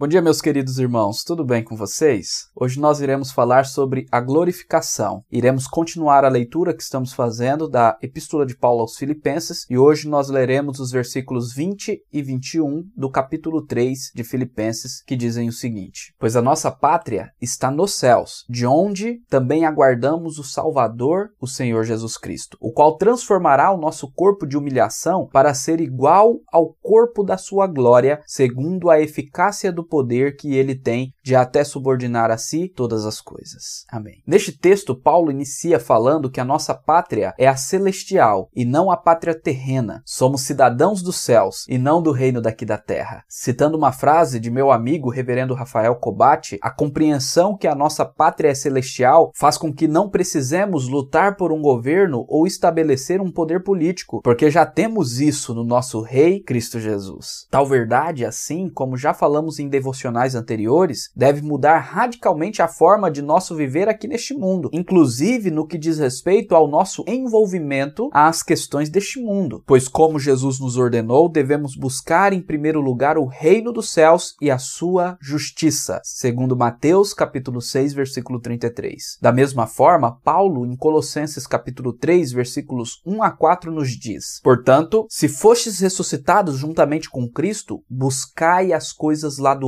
Bom dia, meus queridos irmãos, tudo bem com vocês? Hoje nós iremos falar sobre a glorificação. Iremos continuar a leitura que estamos fazendo da Epístola de Paulo aos Filipenses e hoje nós leremos os versículos 20 e 21 do capítulo 3 de Filipenses, que dizem o seguinte: Pois a nossa pátria está nos céus, de onde também aguardamos o Salvador, o Senhor Jesus Cristo, o qual transformará o nosso corpo de humilhação para ser igual ao corpo da sua glória, segundo a eficácia do poder que ele tem de até subordinar a si todas as coisas. Amém. Neste texto, Paulo inicia falando que a nossa pátria é a celestial e não a pátria terrena. Somos cidadãos dos céus e não do reino daqui da terra. Citando uma frase de meu amigo reverendo Rafael Cobate, a compreensão que a nossa pátria é celestial faz com que não precisemos lutar por um governo ou estabelecer um poder político, porque já temos isso no nosso rei Cristo Jesus. Tal verdade, assim como já falamos em devocionais anteriores, deve mudar radicalmente a forma de nosso viver aqui neste mundo, inclusive no que diz respeito ao nosso envolvimento às questões deste mundo. Pois, como Jesus nos ordenou, devemos buscar em primeiro lugar o reino dos céus e a sua justiça, segundo Mateus capítulo 6, versículo 33. Da mesma forma, Paulo, em Colossenses capítulo 3, versículos 1 a 4, nos diz: Portanto, se fostes ressuscitados juntamente com Cristo, buscai as coisas lá do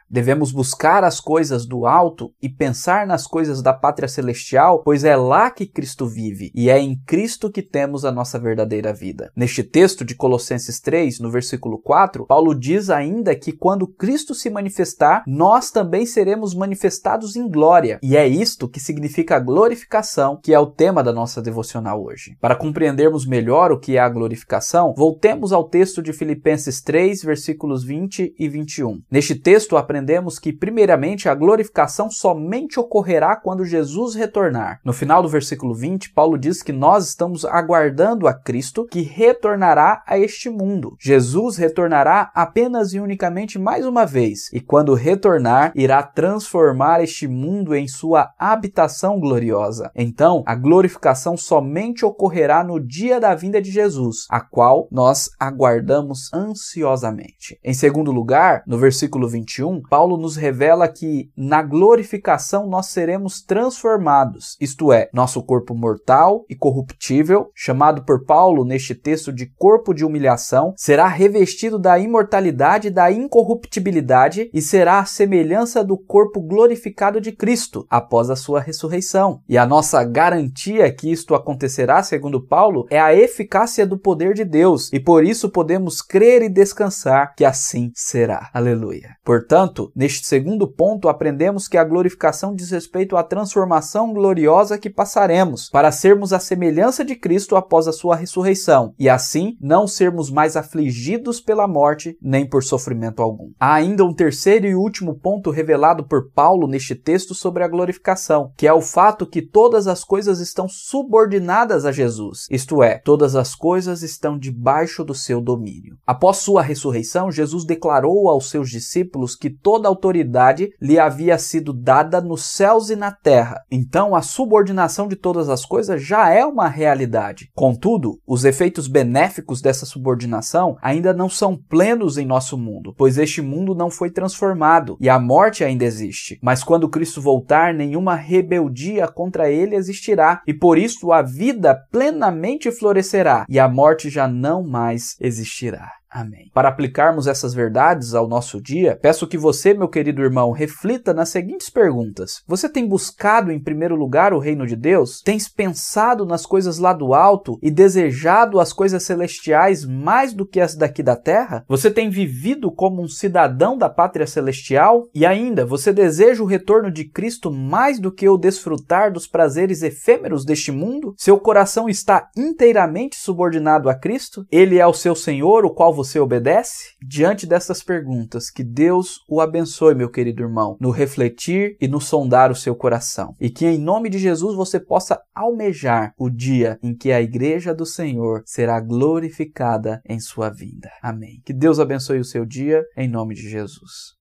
Devemos buscar as coisas do alto e pensar nas coisas da pátria celestial, pois é lá que Cristo vive e é em Cristo que temos a nossa verdadeira vida. Neste texto de Colossenses 3, no versículo 4, Paulo diz ainda que quando Cristo se manifestar, nós também seremos manifestados em glória. E é isto que significa a glorificação, que é o tema da nossa devocional hoje. Para compreendermos melhor o que é a glorificação, voltemos ao texto de Filipenses 3, versículos 20 e 21. Neste texto aprendemos aprendemos que, primeiramente, a glorificação somente ocorrerá quando Jesus retornar. No final do versículo 20, Paulo diz que nós estamos aguardando a Cristo que retornará a este mundo. Jesus retornará apenas e unicamente mais uma vez, e quando retornar, irá transformar este mundo em sua habitação gloriosa. Então, a glorificação somente ocorrerá no dia da vinda de Jesus, a qual nós aguardamos ansiosamente. Em segundo lugar, no versículo 21, Paulo nos revela que na glorificação nós seremos transformados, isto é, nosso corpo mortal e corruptível, chamado por Paulo neste texto de corpo de humilhação, será revestido da imortalidade e da incorruptibilidade e será a semelhança do corpo glorificado de Cristo após a sua ressurreição. E a nossa garantia que isto acontecerá, segundo Paulo, é a eficácia do poder de Deus, e por isso podemos crer e descansar que assim será. Aleluia. Portanto, neste segundo ponto, aprendemos que a glorificação diz respeito à transformação gloriosa que passaremos, para sermos a semelhança de Cristo após a sua ressurreição, e assim não sermos mais afligidos pela morte nem por sofrimento algum. Há ainda um terceiro e último ponto revelado por Paulo neste texto sobre a glorificação, que é o fato que todas as coisas estão subordinadas a Jesus, isto é, todas as coisas estão debaixo do seu domínio. Após sua ressurreição, Jesus declarou aos seus discípulos que toda autoridade lhe havia sido dada nos céus e na terra. Então, a subordinação de todas as coisas já é uma realidade. Contudo, os efeitos benéficos dessa subordinação ainda não são plenos em nosso mundo, pois este mundo não foi transformado e a morte ainda existe. Mas quando Cristo voltar, nenhuma rebeldia contra ele existirá, e por isso a vida plenamente florescerá e a morte já não mais existirá. Amém. Para aplicarmos essas verdades ao nosso dia, peço que você, meu querido irmão, reflita nas seguintes perguntas: Você tem buscado em primeiro lugar o reino de Deus? Tens pensado nas coisas lá do alto e desejado as coisas celestiais mais do que as daqui da terra? Você tem vivido como um cidadão da pátria celestial? E ainda, você deseja o retorno de Cristo mais do que o desfrutar dos prazeres efêmeros deste mundo? Seu coração está inteiramente subordinado a Cristo? Ele é o seu Senhor, o qual você obedece? Diante dessas perguntas, que Deus o abençoe, meu querido irmão, no refletir e no sondar o seu coração. E que em nome de Jesus você possa almejar o dia em que a igreja do Senhor será glorificada em sua vinda. Amém. Que Deus abençoe o seu dia, em nome de Jesus.